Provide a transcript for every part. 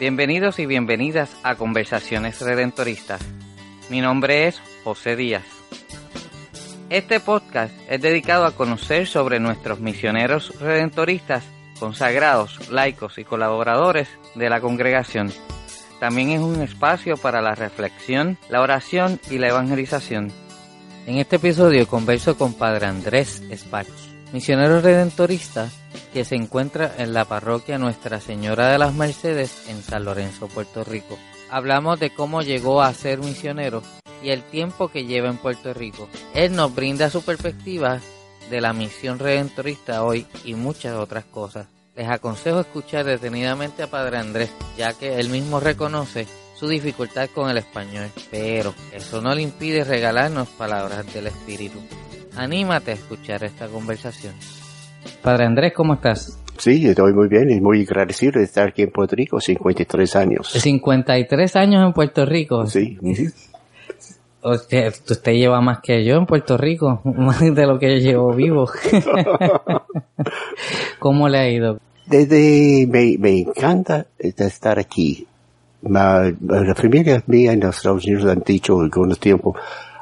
Bienvenidos y bienvenidas a Conversaciones Redentoristas. Mi nombre es José Díaz. Este podcast es dedicado a conocer sobre nuestros misioneros redentoristas, consagrados, laicos y colaboradores de la congregación. También es un espacio para la reflexión, la oración y la evangelización. En este episodio converso con Padre Andrés Spach, misionero redentorista que se encuentra en la parroquia Nuestra Señora de las Mercedes en San Lorenzo, Puerto Rico. Hablamos de cómo llegó a ser misionero y el tiempo que lleva en Puerto Rico. Él nos brinda su perspectiva de la misión redentorista hoy y muchas otras cosas. Les aconsejo escuchar detenidamente a Padre Andrés, ya que él mismo reconoce su dificultad con el español, pero eso no le impide regalarnos palabras del Espíritu. Anímate a escuchar esta conversación. Padre Andrés, ¿cómo estás? Sí, estoy muy bien y muy agradecido de estar aquí en Puerto Rico, 53 años. 53 años en Puerto Rico. Sí. Usted, usted lleva más que yo en Puerto Rico, más de lo que yo llevo vivo. ¿Cómo le ha ido? Desde, me, me encanta estar aquí. Ma, la familia mía en los Estados Unidos han dicho algunos tiempos,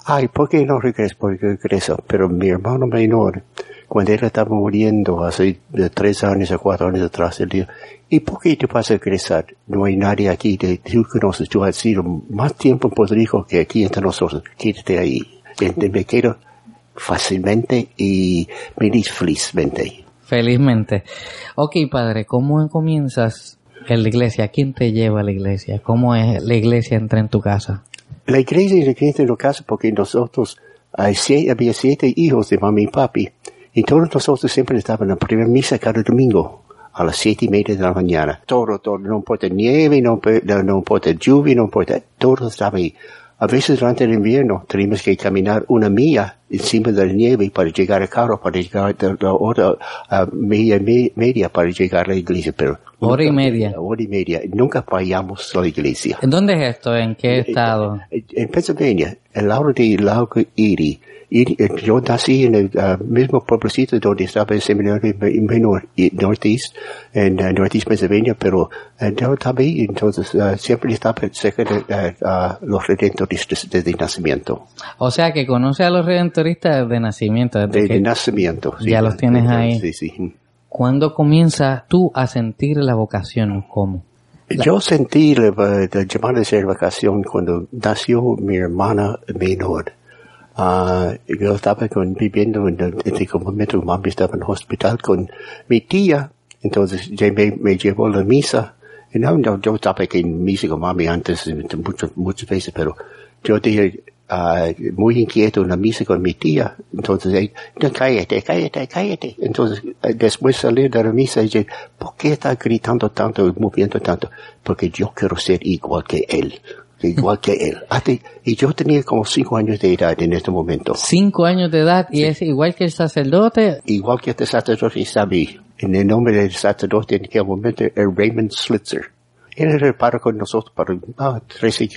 ay, ¿por qué no regreso? ¿Por qué? Pero mi hermano menor, cuando él estaba muriendo hace tres años o cuatro años atrás, él dijo, ¿y por qué te vas a regresar? No hay nadie aquí, te, tú conoces, tú has sido más tiempo en que aquí entre nosotros, quédate ahí. Entonces me quedo fácilmente y feliz, felizmente. Felizmente. Ok, padre, ¿cómo comienzas en la iglesia? ¿Quién te lleva a la iglesia? ¿Cómo es la iglesia entra en tu casa? La iglesia entra en tu casa porque nosotros, hay siete, había siete hijos de mami y papi, y todos nosotros siempre estábamos en la primera misa cada domingo a las siete y media de la mañana. Todo, todo, no importa nieve, no, no, no importa lluvia, no importa, todo estaba ahí. A veces durante el invierno teníamos que caminar una milla encima de la nieve para llegar al carro, para llegar a la hora a media, me- media para llegar a la iglesia, pero Hora y media. hora y media, nunca fallamos a la iglesia. ¿En dónde es esto? ¿En qué estado? En Pennsylvania, el lado de Lago Erie, eh, yo nací en el ah, mismo pueblecito donde estaba el seminario me- menor, y Northeast, en ah, Northeast Pennsylvania, pero eh, yo ahí, entonces ah, siempre estaba cerca de ah, los redentoristas desde nacimiento, O sea, que conoce a los redentoristas de nacimiento. Desde que- nacimiento. Ya los tienes ahí. Sí, sí. ¿Cuándo comienzas tú a sentir la vocación? ¿Cómo? Yo sentí la, la llamada de ser vacación cuando nació mi hermana menor. Ah, yo estaba con, viviendo en el, el momento mami estaba en el hospital con mi tía, entonces ella me, me llevó a la misa. Y no, no, yo estaba aquí en misa con mami antes, muchas, muchas veces, pero yo dije, ah, muy inquieto en la misa con mi tía. Entonces, no, cállate, cállate, cállate. Entonces, eh, después de salir de la misa, ella, ¿por qué está gritando tanto, moviendo tanto? Porque yo quiero ser igual que él. Igual que él. Y yo tenía como cinco años de edad en este momento. Cinco años de edad y es igual que el sacerdote. Igual que este sacerdote ahí. En el nombre del sacerdote en aquel momento era Raymond Slitzer. Él era el padre con nosotros para ah, 13,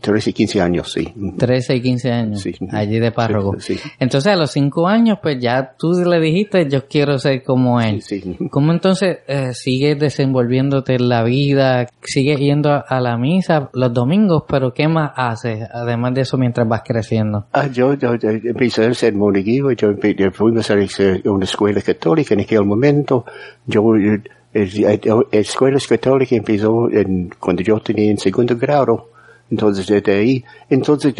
13, 15 años, sí. 13 y 15 años, Sí. allí de párroco. Sí, sí. Entonces a los cinco años, pues ya tú le dijiste, yo quiero ser como él. ¿Cómo entonces eh, sigues desenvolviéndote en la vida? ¿Sigues yendo a, a la misa los domingos? ¿Pero qué más haces, además de eso, mientras vas creciendo? Ah, yo, yo, yo empecé a ser monaguillo, yo yo fuimos a hacer una escuela católica en aquel momento. Yo, eh, el- la escuela católica empezó en, cuando yo tenía en segundo grado. Entonces, desde ahí, entonces,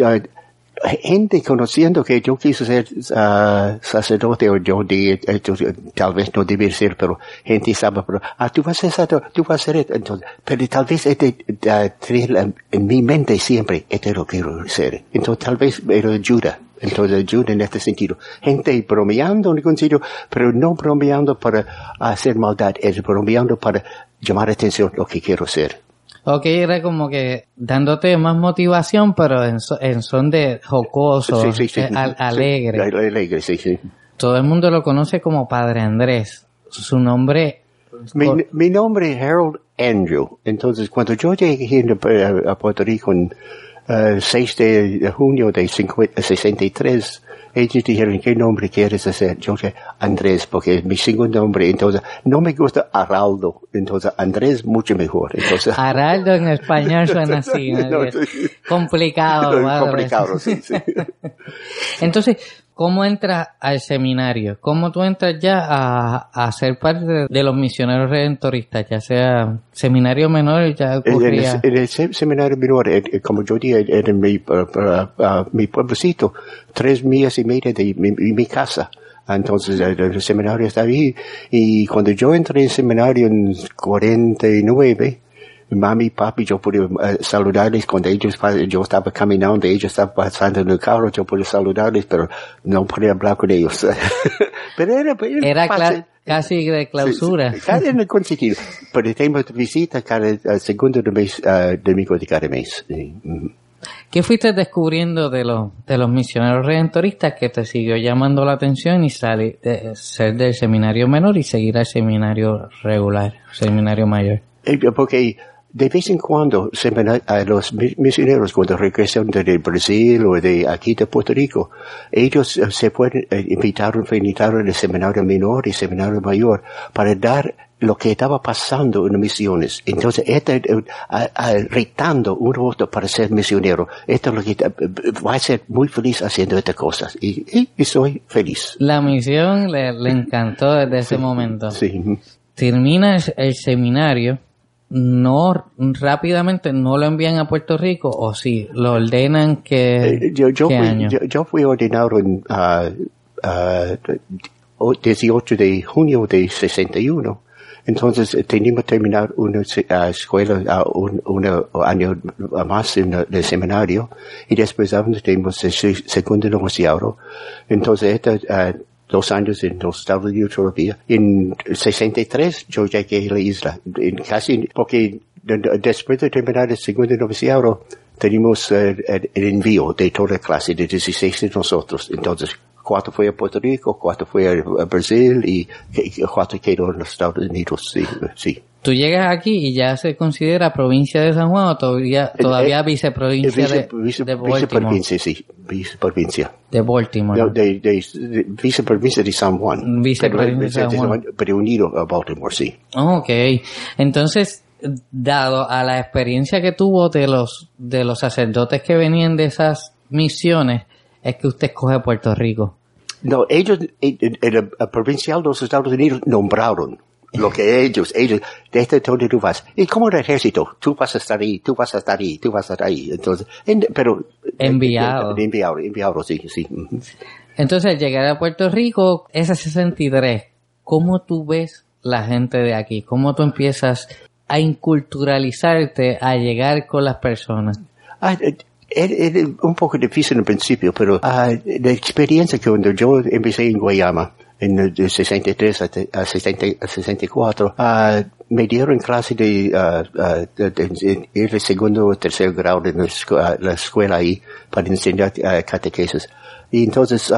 gente conociendo que yo quise ser ah, sacerdote o yo de, eh, eh, tal vez no debía ser, pero gente sabe, pero, ah, tú vas a ser sacerdote, tú vas a ser, entonces, pero tal vez este, la- en mi mente siempre, este lo quiero ser. Entonces tal vez era ayuda. Entonces ayuda en este sentido. Gente bromeando en algún sitio, pero no bromeando para hacer maldad, es bromeando para llamar atención lo que quiero ser. Ok, era como que dándote más motivación, pero en, so- en son de jocoso, Sí, sí, sí. eh, al- alegre. alegre, sí, sí. Todo el mundo lo conoce como Padre Andrés. Su nombre, Mi, Cor- mi nombre es Harold Andrew. Entonces, cuando yo llegué a Puerto Rico en eh, 6 de junio de 50 63, ellos dijeron, ¿qué nombre quieres hacer? Yo dije, Andrés, porque es mi segundo nombre. Entonces, no me gusta Araldo. Entonces, Andrés mucho mejor. Entonces, Araldo en español suena así. ¿no? No. Complicado, complicado, sí, sí. Entonces, ¿cómo entras al seminario? ¿Cómo tú entras ya a, a ser parte de, de los misioneros redentoristas? Ya sea seminario menor, ya En, en el, en el se- seminario menor, eh, eh, como yo dije, era en mi, uh, mi pueblecito, tres millas y media de mi, mi- casa. Entonces el, seminario estaba ahí. Y cuando yo entré en seminario en 49, mami, papi, yo pude eh, saludarles cuando ellos, yo estaba caminando, ellos estaban pasando en el carro, yo pude saludarles, pero no podía hablar con ellos. pero era, Era fácil. casi de clausura. Sí, sí. En el sentido. Pero tenemos visita cada eh, segundo de mes, eh, domingo de cada mes. Sí. ¿Qué fuiste descubriendo de los, de los misioneros redentoristas que te siguió llamando la atención y salir de ser del seminario menor y seguir al seminario regular, seminario mayor? Eh, Porque de vez en cuando a los mi- misioneros cuando regresan de Brasil o de aquí de Puerto Rico, ellos eh, se pueden eh, invitar, invitar al seminario menor y seminario mayor para dar lo que estaba pasando en misiones. Entonces, este, eh, a- a- retando uno a otro para ser misionero. Esto es lo que va a ser muy feliz haciendo estas cosas. Y, y- y soy feliz. La misión le, le encantó desde ese momento. Sí. Termina el, el seminario, no rápidamente no lo envían a Puerto Rico o sí, lo ordenan que Eh, yo, yo, ¿qué fui, año? yo, yo fui ordenado en ah, o- 18 de junio de 61. Entonces eh, teníamos que terminar una ah, escuela, ah, un, año más en el, seminario y después tenemos el se- segundo noviciado. Entonces, estos ah, dos años en los Estados Unidos todavía. En 63 yo llegué a la isla, en casi, porque de- de- después de terminar el segundo noviciado, tenemos eh, el, envío de toda la clase, de 16 de nosotros. Entonces, cuatro fue a Puerto Rico, cuatro fue a Brasil y, y cuatro quedó en los Estados Unidos. Sí, sí. Tú llegas aquí y ya se considera provincia de San Juan o todavía, todavía eh, viceprovincia Vice- de, vice- de Baltimore. viceprovincia, sí, viceprovincia. De Baltimore. No, de, de, de viceprovincia de San Juan. Viceprovincia de San Juan. Pero unido a Baltimore, sí. Ok, entonces, dado a la experiencia que tuvo de los, de los sacerdotes que venían de esas misiones, es que usted escoge Puerto Rico. No, ellos, el, el provincial de los Estados Unidos nombraron lo que ellos, ellos, de este donde tú vas. Y como el ejército, tú vas a estar ahí, tú vas a estar ahí, tú vas a estar ahí. Entonces, en- pero. Enviado. eh, enviado, enviado, sí, sí. Entonces, al llegar a Puerto Rico, ese 63, ¿cómo tú ves la gente de aquí? ¿Cómo tú empiezas a inculturalizarte, a llegar con las personas? Ah, eh, era, era un poco difícil al principio, pero ah, la experiencia que cuando yo empecé en Guayama, en el de 63 a, a 60 a 64, ah, me dieron clase de, ah, ah, de- de- de de segundo o tercer grado en la, escu- la escuela ahí para enseñar catequesis. Y entonces,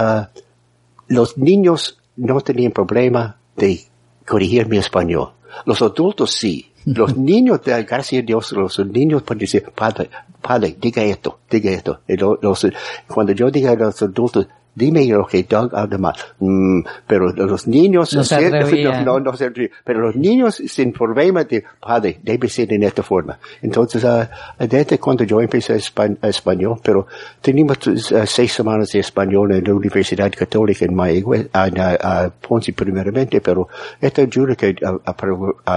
los niños no tenían problema de corregir mi español. Los adultos sí. Los niños, de- gracias a Dios, los niños pueden decir, padre, padre, diga esto, diga esto. Los- cuando yo diga a los adultos, dime lo que Doug mal. Mm, pero los niños, No se atrevían. no, no se atrevían. pero los niños sin problema de, padre, debe ser en esta forma. Entonces, ah, desde cuando yo empecé a espa- a español, pero teníamos ah, seis semanas de español en la Universidad Católica en Mayagüez, en ah, Ponce primeramente, pero esto ayuda que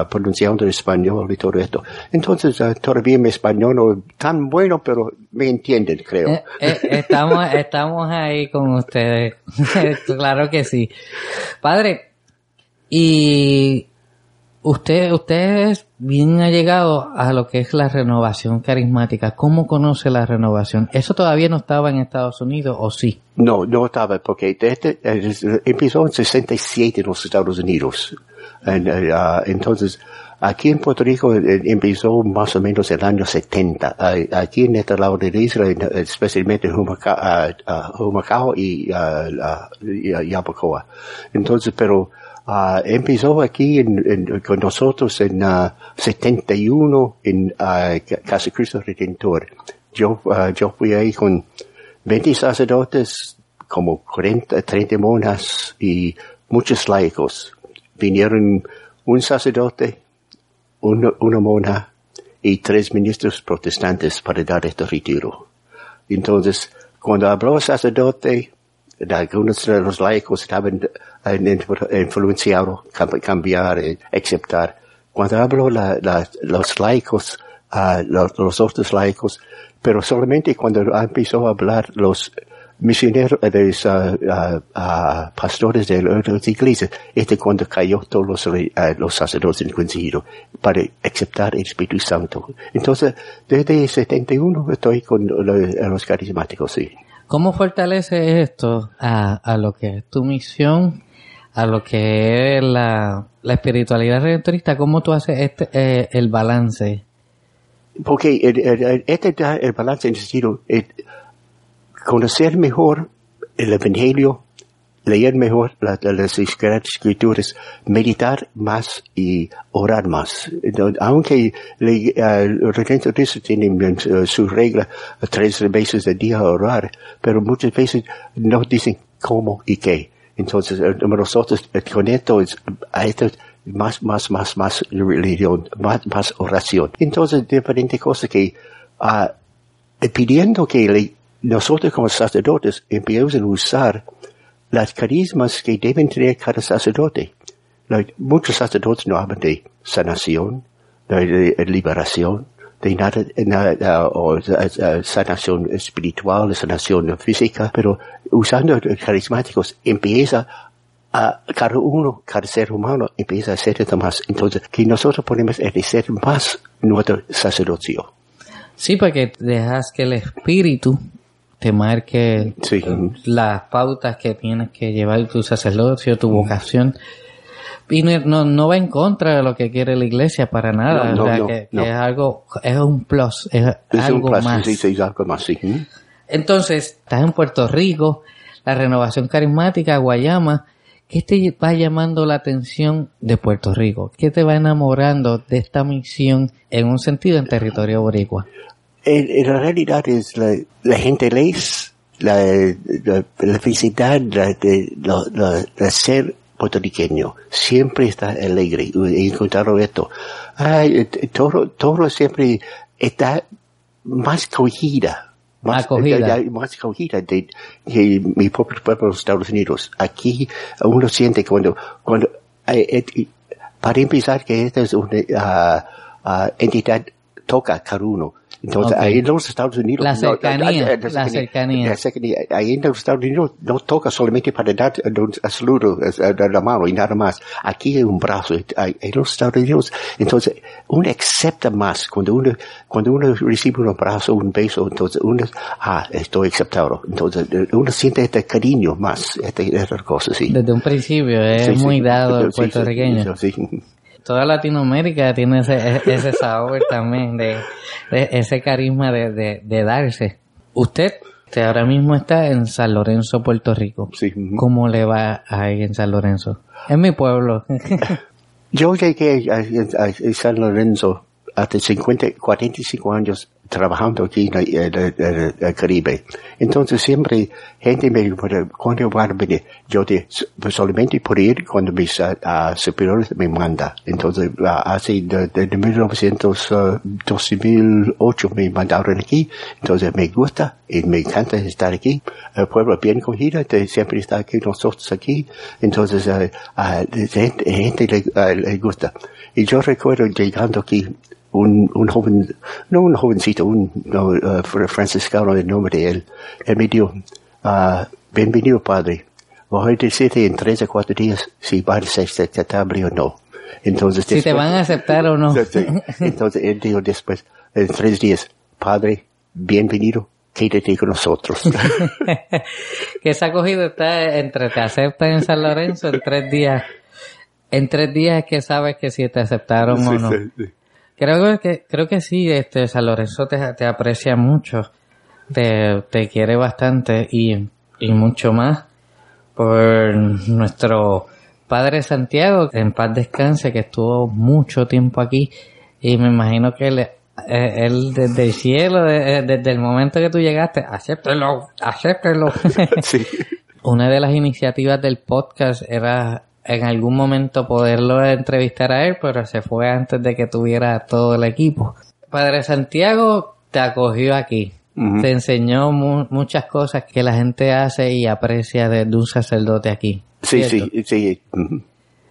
pronunciando el español y todo esto. Entonces, ah, todavía mi español no tan bueno, pero me entienden, creo. Eh, eh, estamos, estamos ahí con ustedes. claro que sí. Padre, y usted, usted es bien allegado a lo que es la renovación carismática. ¿Cómo conoce la renovación? ¿Eso todavía no estaba en Estados Unidos o sí? No, no estaba, porque eh, empezó en 67 en los Estados Unidos. Eh, ah, entonces, Aquí en Puerto Rico eh, empezó más o menos el año 70. Ah, Aquí en este lado de la isla, en- especialmente en Humacao, ah, ah, Humacao y, ah, y, Yabucoa. Entonces, pero empezó aquí en- en- con nosotros en ah, 71 en Ca- Casa Cristo Redentor. Yo, yo fui ahí con 20 sacerdotes, como 40, 30 monas y muchos laicos. Vinieron un sacerdote, una, una mona y tres ministros protestantes para dar este retiro. Entonces, cuando habló el sacerdote, algunos de los laicos estaban influ- influenciados cambiar, eh, aceptar. Cuando habló los laicos, ah, los, los otros laicos, pero solamente cuando empezó a hablar los misioneros, eh, los ah, ah, ah, pastores de las iglesias, este cuando cayó todos los, ah, los sacerdotes en concilio para aceptar el Espíritu Santo. Entonces, desde 71 estoy con lo- los carismáticos, sí. ¿Cómo fortalece esto a, a lo que es tu misión, a lo que es la, la espiritualidad redentorista? ¿Cómo tú haces este, eh, el balance? Porque el, el- el- este da el balance en el sentido, eh, conocer mejor el Evangelio, leer mejor la- la- las escrituras, meditar más y orar más. Aunque le- eh, los redentoristas tienen eh, su regla tres veces al día orar, pero muchas veces no dicen cómo y qué. Entonces, eh, nosotros con esto es, a esto más, más, más, más religión, más, más oración. Entonces, diferentes cosas que, eh, pidiendo que le- nosotros como sacerdotes empecemos a usar las carismas que deben tener cada sacerdote. Muchos sacerdotes no hablan de sanación, de, de liberación, de nada, nada, uh, uh, sanación espiritual, sanación física, pero usando carismáticos empieza a cada uno, cada ser humano empieza a esto más. Entonces, que nosotros podemos ejercer más nuestro sacerdocio. Sí, porque dejas que el espíritu te marque Sí. las pautas que tienes que llevar tu sacerdocio, tu vocación. Y no, no, no va en contra de lo que quiere la iglesia para nada. No, no, o sea, no, que, es algo, es un plus, es, Es algo un más. sí, sí, algo más, sí. Entonces, estás en Puerto Rico, la renovación carismática, Guayama. ¿Qué te va llamando la atención de Puerto Rico? ¿Qué te va enamorando de esta misión en un sentido en territorio boricua? En, la realidad es la, la gentileza, la, la, la felicidad la, de, la, ser puertorriqueño. Siempre está alegre. He encontrado esto. Ay, eh, todo, todo siempre está más cogida. Más, Acogida. eh, más acogida de, de mi propio pueblo, los Estados Unidos. Aquí uno siente cuando, cuando, eh, eh, para empezar que esta es una ah, ah, entidad toca a cada uno. Entonces, Ok. ahí en los Estados Unidos... La no, cercanía, eh, la cercanía. la cercanía. Ahí en los Estados Unidos no toca solamente para dar un saludo eh, de la mano y nada más. Aquí hay un brazo. Ahí En los Estados Unidos, entonces, uno acepta más. Cuando uno, cuando uno recibe un abrazo, un beso, entonces uno, ah, estoy aceptado. Entonces, eh, uno siente este cariño más, este, esta cosa, sí. Desde un principio es sí. muy dado sí, puertorriqueño. Toda Latinoamérica tiene ese, e- ese sabor también, de, de ese carisma de, de, de darse. Usted, usted ahora mismo está en San Lorenzo, Puerto Rico. Sí. ¿Cómo le va ahí en San Lorenzo? Es mi pueblo. Yo llegué a, a- a San Lorenzo hace 50, 45 años trabajando aquí en el, Caribe. Entonces siempre gente me pregunta, ¿cuándo van a venir? Yo de, pues solamente por ir cuando mis ah, superiores me manda. Entonces ah, hace de, de, de 1900, ah, 2008 me mandaron aquí. Entonces me gusta y me encanta estar aquí. El pueblo bien cogido, siempre está aquí nosotros aquí. Entonces ah, gente, gente le, le gusta. Y yo recuerdo llegando aquí un, un joven, no un jovencito, un no, uh, fr- franciscano, el nombre de él, él me dijo, ah, bienvenido padre, voy a decirte en tres o cuatro días si vas a aceptable o no. Entonces, si te van a aceptar o no. Entonces él dijo después, en tres días, padre, bienvenido, quédate con nosotros. que esa acogida está entre te aceptan en San Lorenzo en tres días. en tres días es que sabes que si te aceptaron o no. sí, sí. Creo que, creo que sí, este, San Lorenzo te, te aprecia mucho, te, te quiere bastante y, y mucho más por nuestro Padre Santiago, en paz descanse, que estuvo mucho tiempo aquí y me imagino que él, eh, él desde el cielo, de- desde el momento que tú llegaste, acéptelo, acéptelo. Sí. Una de las iniciativas del podcast era en algún momento poderlo entrevistar a él, pero se fue antes de que tuviera todo el equipo. Padre Santiago te acogió aquí. Te enseñó mu- muchas cosas que la gente hace y aprecia de, de un sacerdote aquí. Sí, ¿cierto? sí, sí. ujú.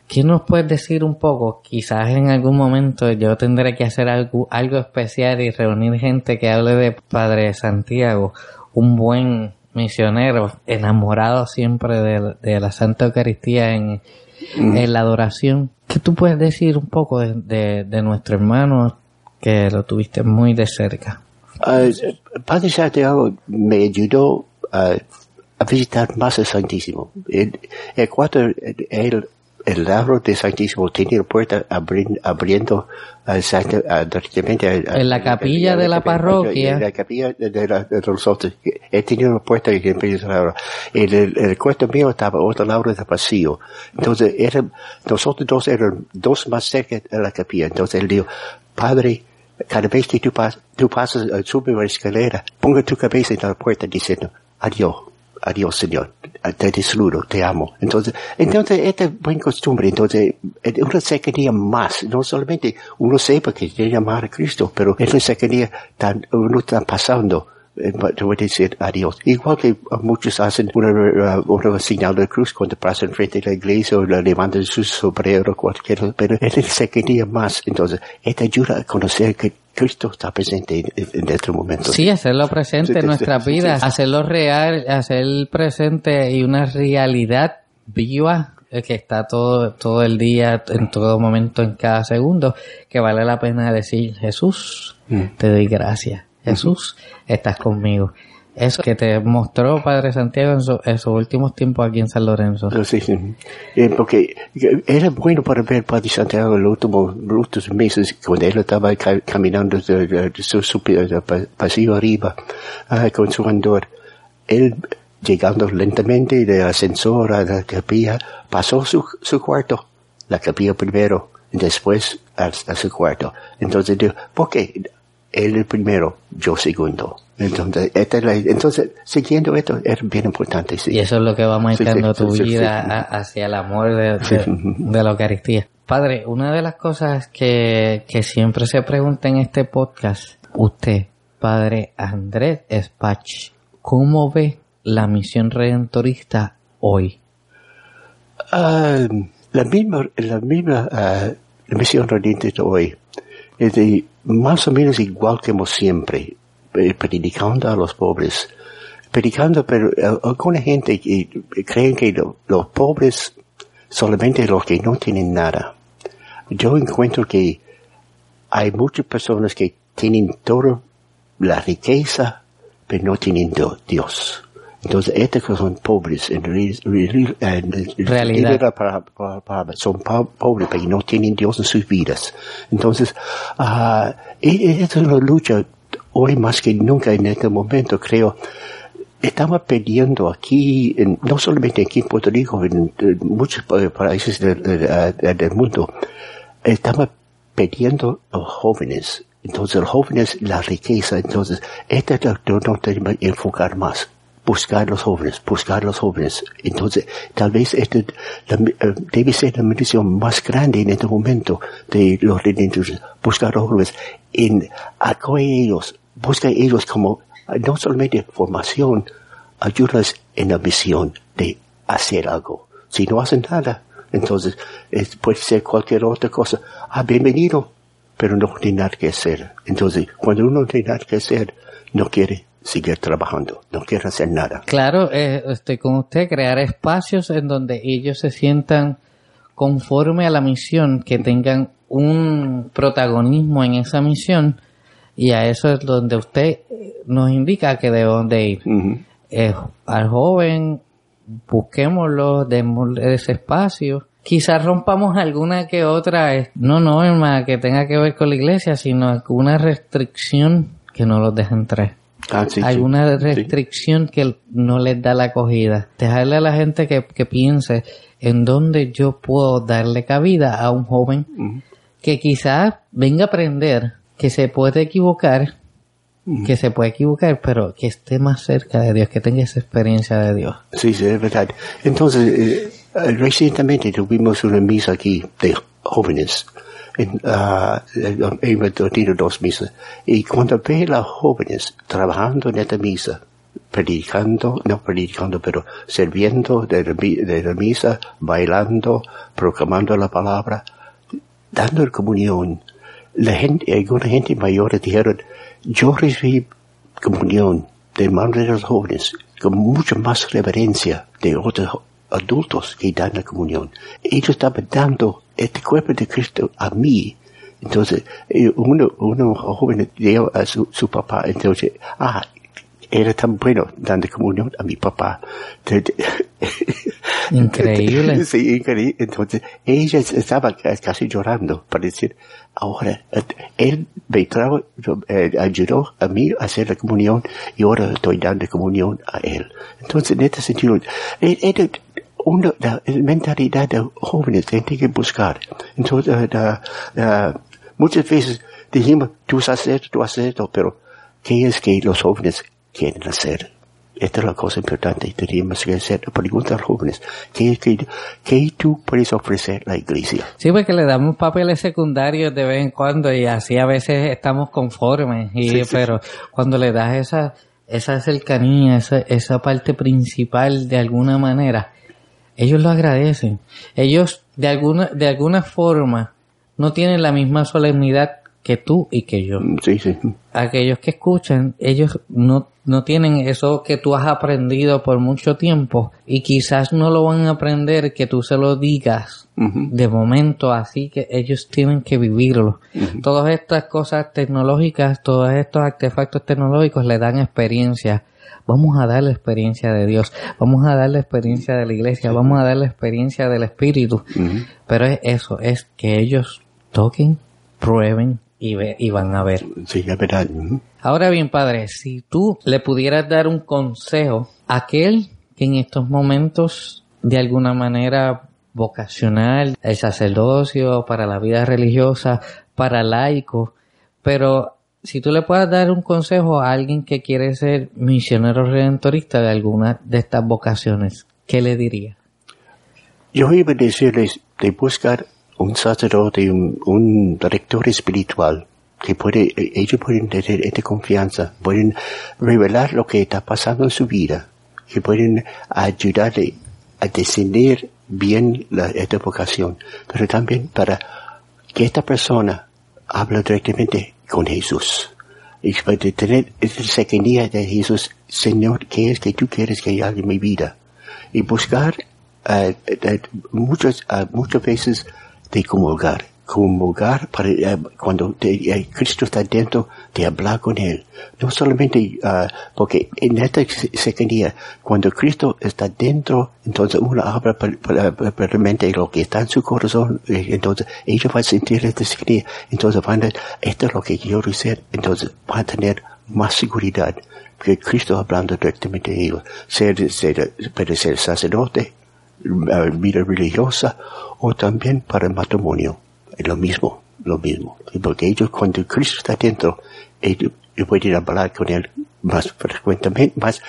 ¿Qué nos puedes decir un poco? Quizás en algún momento yo tendré que hacer algo, algo especial y reunir gente que hable de Padre Santiago, un buen misionero, enamorado siempre de, de la Santa Eucaristía en, en la adoración. ¿Qué tú puedes decir un poco de, de, de nuestro hermano que lo tuviste muy de cerca? Ah, Padre Santiago me ayudó a, a visitar más el Santísimo. El, el el, el labro del Santísimo tenía la puerta abri- abriendo al Santo, a- directamente a- a- En la capilla de la parroquia. En la capilla de, de la- de los otros. Él tenía una puerta y empieza abrir. El, el, cuarto mío estaba otro lado del vacío. Entonces, era, nosotros dos eran dos más cerca de la capilla. Entonces él dijo, Padre, cada vez que tú, pas- tú pasas, eh, sube la escalera, ponga tu cabeza en la puerta diciendo, adiós, adiós Señor, te disfruto, te amo. Entonces, entonces, esta es buena costumbre, entonces, eh, uno cercanía más, no solamente uno sepa que tiene que amar a Cristo, pero es una cercanía tan, uno está pasando, eh, voy a decir adiós. Igual que muchos hacen una, una señal de cruz cuando pasan frente a la iglesia o le levantan su sombrero cualquier, pero es la cercanía más. Entonces, esto ayuda a conocer que Cristo está presente en, este momento. Sí, hacerlo presente Sí, en nuestras sí, vidas, sí. hacerlo real, hacer presente y una realidad viva eh, que está todo, todo el día, en todo momento, en cada segundo, que vale la pena decir, Jesús, Mm. te doy gracias. Jesús, estás conmigo. Eso que te mostró Padre Santiago en, su- en sus últimos tiempos aquí en San Lorenzo. Ah, Sí, sí. Eh, porque eh, era bueno para ver Padre Santiago en los últimos, últimos meses, cuando él estaba ca- caminando de, de- de su, su- de pa- pasillo arriba ah, con su andor. Él, llegando lentamente del ascensor a la capilla, pasó su, su cuarto, la capilla primero, y después a, a su cuarto. Entonces dijo, ¿por qué? Él el primero, yo segundo. Entonces, esta es la- entonces siguiendo esto, es bien importante, sí. Y eso es lo que va marcando Sí, sí, tu vida a- hacia el amor de, de- de la Eucaristía. Padre, una de las cosas que, que siempre se pregunta en este podcast, usted, Padre Andrés Espach, ¿cómo ve la misión redentorista hoy? Ah, la misma, la misma ah, la misión de hoy es de más o menos igual que hemos siempre, predicando a los pobres. Predicando, pero eh, alguna gente que creen que lo- los pobres solamente los que no tienen nada. Yo encuentro que hay muchas personas que tienen toda la riqueza, pero no tienen Dios. Entonces, estos son pobres, en, re- re- en- en- Realidad. son po- pobres, pero no tienen Dios en sus vidas. Entonces, ah, esta es una lucha hoy más que nunca en este momento, creo. Estamos pidiendo aquí, no solamente aquí en Puerto Rico, en, muchos pa- países del, mundo, estamos pidiendo a jóvenes. Entonces, los jóvenes, la riqueza. Entonces, esta es la que no tenemos que enfocar más. Buscar a los jóvenes, buscar a los jóvenes. Entonces, tal vez este eh, debe ser la misión más grande en este momento de los redentores. Buscar a los jóvenes en acoger a ellos, como eh, no solamente formación, ayudas en la misión de hacer algo. Si no hacen nada, entonces es- puede ser cualquier otra cosa. Ah, bienvenido, pero no tiene nada que hacer. Entonces, cuando uno no tiene nada que hacer, no quiere seguir trabajando, no quiere hacer nada. Claro, eh, estoy con usted, crear espacios en donde ellos se sientan conforme a la misión, que tengan un protagonismo en esa misión y a eso es donde usted eh, nos indica que de dónde ir. Eh, al joven, busquémoslo, démosle ese espacio, quizás rompamos alguna que otra, eh, no norma que tenga que ver con la iglesia, sino alguna restricción que no los deje entrar. Ah, sí, alguna Sí. restricción que no les da la acogida. Dejarle a la gente que, que piense en dónde yo puedo darle cabida a un joven que quizás venga a aprender que se puede equivocar, que se puede equivocar, pero que esté más cerca de Dios, que tenga esa experiencia de Dios. Sí, sí, es verdad. Entonces, eh, recientemente tuvimos una misa aquí de jóvenes. En, ah, eh, hemos tenido dos misas. Y cuando ve a los jóvenes trabajando en esta misa, predicando, no predicando, pero sirviendo de la, de la misa, bailando, proclamando la palabra, dando la comunión, la gente, alguna gente mayor dijeron, yo recibí comunión de manos de los jóvenes con mucha más reverencia de otros adultos que dan la comunión. Ellos estaban dando este cuerpo de Cristo a mí. Entonces, eh, uno, uno joven dio a su, su papá, entonces, ah, era tan bueno dando comunión a mi papá. Increíble. Sí, increíble. Entonces, ella estaba casi llorando para decir, ahora, eh, él me trajo, eh, ayudó a mí a hacer la comunión y ahora estoy dando comunión a él. Entonces, en este sentido, una la mentalidad de jóvenes hay que buscar. Entonces, eh, la- la- muchas veces dijimos, tú haces esto, tú haces esto, pero ¿qué es que los jóvenes quieren hacer? Esta es la cosa importante. Tenemos que hacer preguntas a los jóvenes. ¿Qué, qué, qué tú puedes ofrecer a la iglesia? Sí, porque le damos papeles secundarios de vez en cuando y así a veces estamos conformes. Y, Sí, sí, pero cuando le das esa, esa cercanía, esa, esa parte principal de alguna manera, ellos lo agradecen. Ellos de alguna, de alguna forma no tienen la misma solemnidad que tú y que yo. Sí, sí. Aquellos que escuchan, ellos no, no tienen eso que tú has aprendido por mucho tiempo y quizás no lo van a aprender que tú se lo digas de momento, así que ellos tienen que vivirlo. Todas estas cosas tecnológicas, todos estos artefactos tecnológicos le dan experiencia. Vamos a dar la experiencia de Dios, vamos a dar la experiencia de la iglesia, vamos a dar la experiencia del Espíritu. Pero es eso, es que ellos toquen, prueben y, ve- y van a ver. Sí, verdad. Ujú. Ahora bien, padre, si tú le pudieras dar un consejo a aquel que en estos momentos, de alguna manera vocacional, el sacerdocio, para la vida religiosa, para laico, pero si tú le puedes dar un consejo a alguien que quiere ser misionero redentorista de alguna de estas vocaciones, ¿qué le diría? Yo iba a decirles de buscar un sacerdote, un, un director espiritual, que puede, eh, ellos pueden tener esta confianza, pueden revelar lo que está pasando en su vida, que pueden ayudarle a discernir bien esta vocación, pero también para que esta persona hable directamente con Jesús. Y para tener esa cercanía de Jesús, Señor, ¿qué es que tú quieres que haga en mi vida? Y buscar eh, eh, muchas, eh, muchas veces de comulgar, comulgar para eh, cuando eh, Cristo está dentro de hablar con él. No solamente ah, porque en esta cercanía, cuando Cristo está dentro, entonces uno habla realmente lo que está en su corazón, entonces ellos van a sentir esta cercanía, entonces van a, esto es lo que quiero hacer, entonces van a tener más seguridad que Cristo hablando directamente de ellos, ser, ser, ser sacerdote, vida religiosa o también para el matrimonio. Es lo mismo, lo mismo. Porque ellos, cuando Cristo está dentro, ellos, pueden hablar con él más frecuentemente, más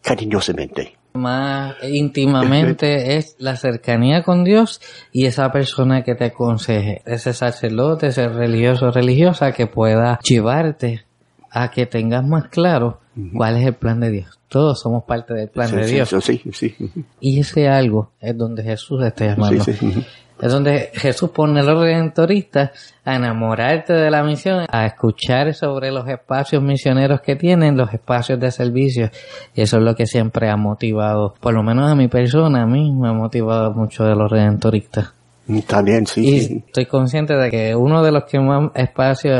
cariñosamente. Más íntimamente es la cercanía con Dios y esa persona que te aconseje, ese sacerdote, ese religioso religiosa que pueda llevarte a que tengas más claro cuál es el plan de Dios. Todos somos parte del plan Sí, de sí, Dios. sí, sí, sí. Y ese algo es donde Jesús está llamando. Sí, sí. Es donde Jesús pone a los redentoristas a enamorarte de la misión, a escuchar sobre los espacios misioneros que tienen, los espacios de servicio. Y eso es lo que siempre ha motivado, por lo menos a mi persona, a mí me ha motivado mucho de los redentoristas. También, sí, Y estoy consciente de que uno de los que más espacio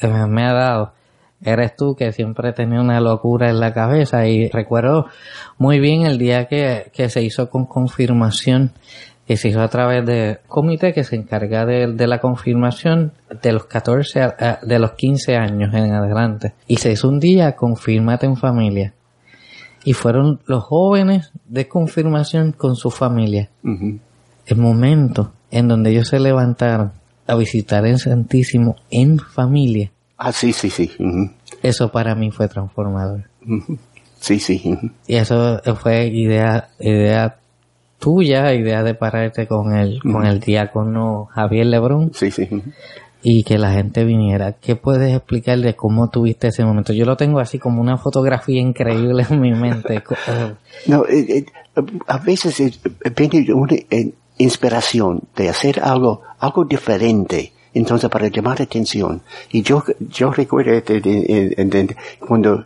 eh, me ha dado eres tú que siempre tenía una locura en la cabeza y recuerdo muy bien el día que, que se hizo con confirmación que se hizo a través de comité que se encarga de, de la confirmación de los 14, a- a- de los 15 años en adelante. Y se hizo un día, confírmate en familia. Y fueron los jóvenes de confirmación con su familia. El momento en donde ellos se levantaron a visitar el Santísimo en familia, Ah, sí, sí, sí. eso para mí fue transformador. Sí, sí. Y eso fue idea, idea tuya, idea de pararte con el, con el diácono Javier Lebrón Sí, sí. y que la gente viniera. ¿Qué puedes explicar de cómo tuviste ese momento? Yo lo tengo así como una fotografía increíble en mi mente. Co- eh, No, eh, a veces viene una eh, inspiración de hacer algo, algo diferente. Entonces, para llamar la atención. Y yo, yo recuerdo este, cuando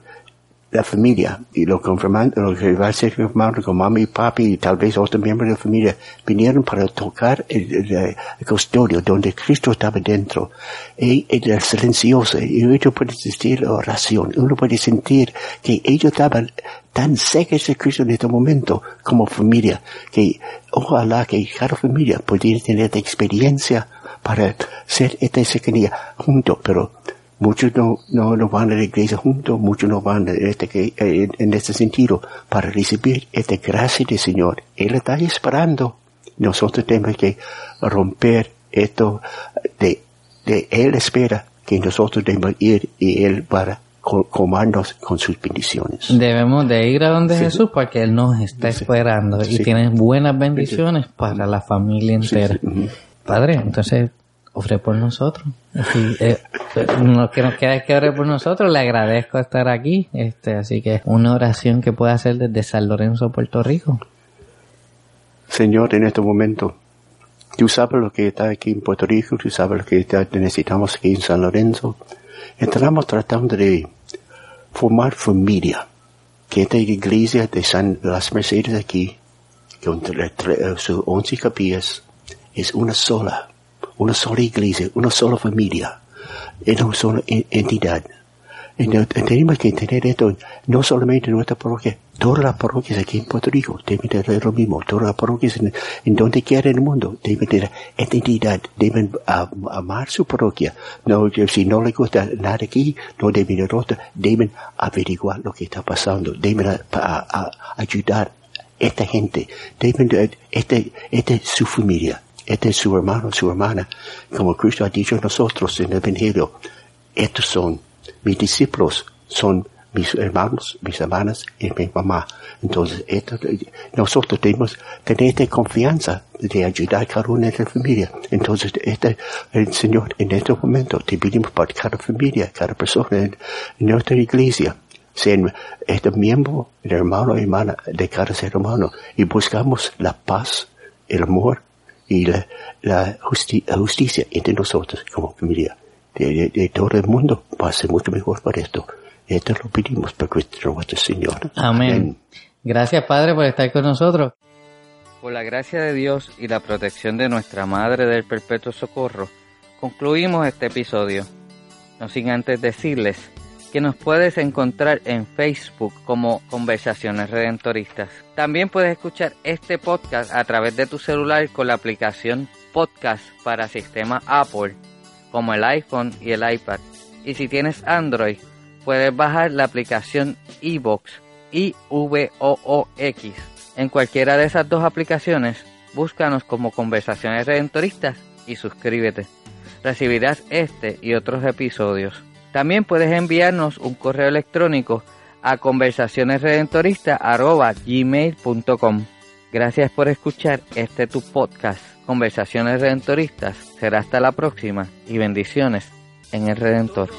la familia y lo confirmando, lo que va a ser confirmado con mami y papi y tal vez otros miembros de la familia vinieron para tocar el, el- custodio donde Cristo estaba dentro. Y era silencioso. Y uno puede sentir la oración. Uno puede sentir que ellos estaban tan secos de Cristo en este momento como familia que ojalá que cada familia pudiera tener esta experiencia para ser esta cercanía juntos, pero Muchos no, no, no van a la iglesia juntos, muchos no van en este, que- en, en este sentido para recibir esta gracia del Señor. Él está esperando. Nosotros tenemos que romper esto de, de Él espera que nosotros debemos ir y Él para co- comarnos con sus bendiciones. Debemos de ir a donde Sí. Jesús porque Él nos está esperando y Sí. tiene buenas bendiciones para la familia Sí, entera. sí, ujú. Padre, entonces, ore por nosotros. Así, eh, eh, lo que nos queda es que ore por nosotros. Le agradezco estar aquí. Este, así que una oración que pueda hacer desde San Lorenzo, Puerto Rico. Señor, en este momento, tú sabes lo que está aquí en Puerto Rico, tú sabes lo que necesitamos aquí en San Lorenzo. Estamos tratando de formar familia. Que esta iglesia de San Las Mercedes aquí, con tre- sus once capillas, es una sola, una sola iglesia, una sola familia, es una sola en- entidad. No- tenemos que tener esto no solamente en nuestra parroquia, todas las parroquias aquí en Puerto Rico deben tener lo mismo, todas las parroquias en, donde quiera en el mundo deben tener entidad, deben amar su parroquia. No, si no le gusta nada aquí, no deben ir otra, deben averiguar lo que está pasando, deben ayudar a esta gente, deben, de- este, este es su familia, este es su hermano, su hermana, como Cristo ha dicho a nosotros en el Evangelio, estos son mis discípulos, son mis hermanos, mis hermanas y mi mamá. Entonces, esto, nosotros debemos tener esta confianza de ayudar a cada una de la familia. Entonces, este, el Señor, en este momento, te pedimos para cada familia, cada persona en, en nuestra iglesia, sean este miembro, el hermano y hermana de cada ser humano, y buscamos la paz, el amor y la, la justi- justicia entre nosotros como familia de, de- de todo el mundo va a ser mucho mejor para esto. Esto lo pedimos por Cristo nuestro Señor. Amén. Gracias, Padre, por estar con nosotros. Por la gracia de Dios y la protección de nuestra Madre del Perpetuo Socorro, concluimos este episodio. No sin antes decirles que nos puedes encontrar en Facebook como Conversaciones Redentoristas. También puedes escuchar este podcast a través de tu celular con la aplicación Podcast para sistema Apple, como el iPhone y el iPad. Y si tienes Android, puedes bajar la aplicación iVoox, I-V-O-O-X. En cualquiera de esas dos aplicaciones, búscanos como Conversaciones Redentoristas y suscríbete. Recibirás este y otros episodios. También puedes enviarnos un correo electrónico a conversacionesredentoristas.gmail.com Gracias por escuchar este tu podcast, Conversaciones Redentoristas. Será hasta la próxima y bendiciones en el Redentor.